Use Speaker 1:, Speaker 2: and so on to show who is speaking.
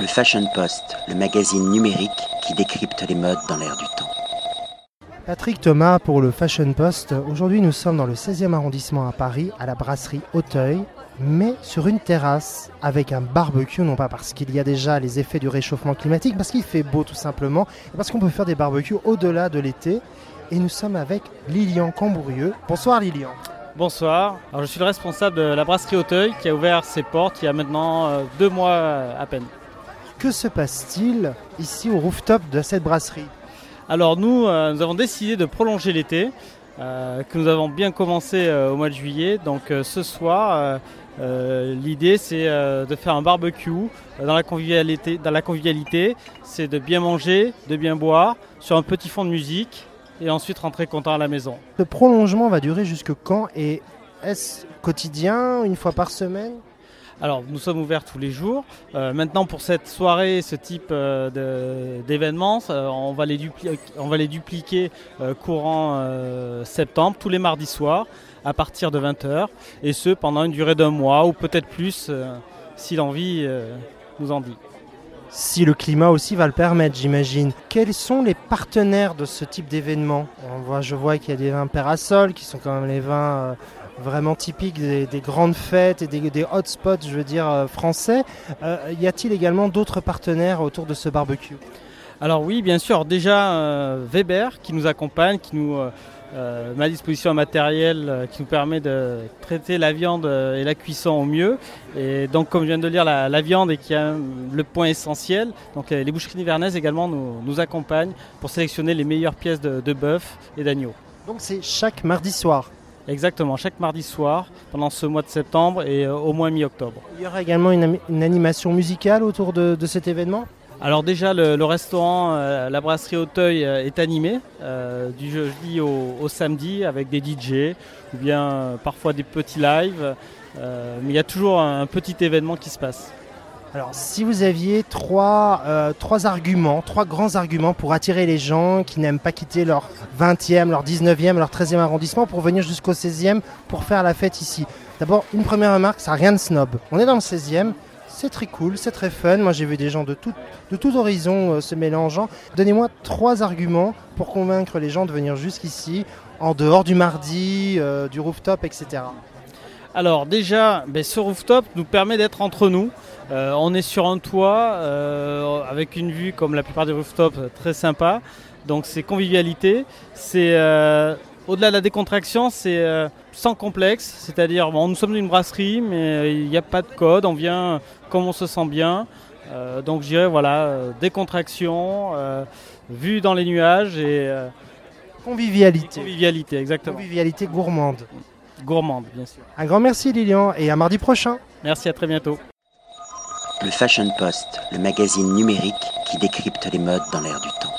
Speaker 1: Le Fashion Post, le magazine numérique qui décrypte les modes dans l'air du temps.
Speaker 2: Patrick Thomas pour le Fashion Post. Aujourd'hui, nous sommes dans le 16e arrondissement à Paris, à la brasserie Auteuil, mais sur une terrasse avec un barbecue, non pas parce qu'il y a déjà les effets du réchauffement climatique, parce qu'il fait beau tout simplement, et parce qu'on peut faire des barbecues au-delà de l'été. Et nous sommes avec Lilian Cambourieux. Bonsoir Lilian.
Speaker 3: Bonsoir, Alors, je suis le responsable de la brasserie Auteuil qui a ouvert ses portes il y a maintenant euh, deux mois à peine.
Speaker 2: Que se passe-t-il ici au rooftop de cette brasserie?
Speaker 3: Alors nous, euh, nous avons décidé de prolonger l'été, euh, que nous avons bien commencé au mois de juillet. Donc ce soir, l'idée c'est de faire un barbecue dans la convivialité. Dans la convivialité, c'est de bien manger, de bien boire, sur un petit fond de musique et ensuite rentrer content à la maison.
Speaker 2: Le prolongement va durer jusque quand et est-ce quotidien, une fois par semaine?
Speaker 3: Alors, nous sommes ouverts tous les jours. Euh, maintenant, pour cette soirée, ce type euh, d'événements, euh, on, va les on va les dupliquer courant septembre, tous les mardis soirs, à partir de 20h, et ce pendant une durée d'un mois ou peut-être plus, si l'envie nous en dit
Speaker 2: si le climat aussi va le permettre, j'imagine. Quels sont les partenaires de ce type d'événement? Je vois qu'il y a des vins Perasol, qui sont quand même les vins euh, vraiment typiques des, grandes fêtes et des, hotspots, je veux dire, euh, français. Euh, y a-t-il également d'autres partenaires autour de ce barbecue?
Speaker 3: Alors oui, bien sûr. Déjà, Weber qui nous accompagne, qui nous euh, ma disposition un matériel euh, qui nous permet de traiter la viande euh, et la cuisson au mieux. Et donc, comme je viens de le dire, la, viande est qui a le point essentiel. Donc, les boucheries nivernaises également nous, nous, accompagnent pour sélectionner les meilleures pièces de, bœuf et d'agneau.
Speaker 2: Donc, c'est chaque mardi soir
Speaker 3: Exactement, chaque mardi soir pendant ce mois de septembre et au moins mi-octobre.
Speaker 2: Il y aura également une, animation musicale autour de cet événement?
Speaker 3: Alors déjà le, restaurant, euh, la brasserie Auteuil euh, est animé euh, du jeudi au, samedi avec des DJ ou bien parfois des petits lives. mais il y a toujours un, petit événement qui se passe.
Speaker 2: Alors si vous aviez trois, trois arguments, trois grands arguments pour attirer les gens qui n'aiment pas quitter leur 20e, leur 19e, leur 13e arrondissement pour venir jusqu'au 16e pour faire la fête ici. D'abord, une première remarque, ça n'a rien de snob. On est dans le 16e, c'est très cool, c'est très fun. Moi, j'ai vu des gens de tout, de tous horizons euh, se mélangeant. Donnez-moi trois arguments pour convaincre les gens de venir jusqu'ici, en dehors du mardi, euh, du rooftop, etc.
Speaker 3: Alors déjà, ben, ce rooftop nous permet d'être entre nous. Euh, on est sur un toit avec une vue comme la plupart des rooftops très sympa. Donc c'est convivialité, c'est au-delà de la décontraction, c'est euh, sans complexe, c'est-à-dire bon, nous sommes une brasserie, mais il n'y a pas de code, on vient comme on se sent bien. Euh, donc je dirais voilà, euh, décontraction, vue dans les nuages et
Speaker 2: convivialité.
Speaker 3: convivialité, exactement.
Speaker 2: Convivialité gourmande.
Speaker 3: Gourmande, bien sûr.
Speaker 2: Un grand merci Lilian et à mardi prochain.
Speaker 3: Merci, à très bientôt.
Speaker 1: Le Fashion Post, le magazine numérique qui décrypte les modes dans l'air du temps.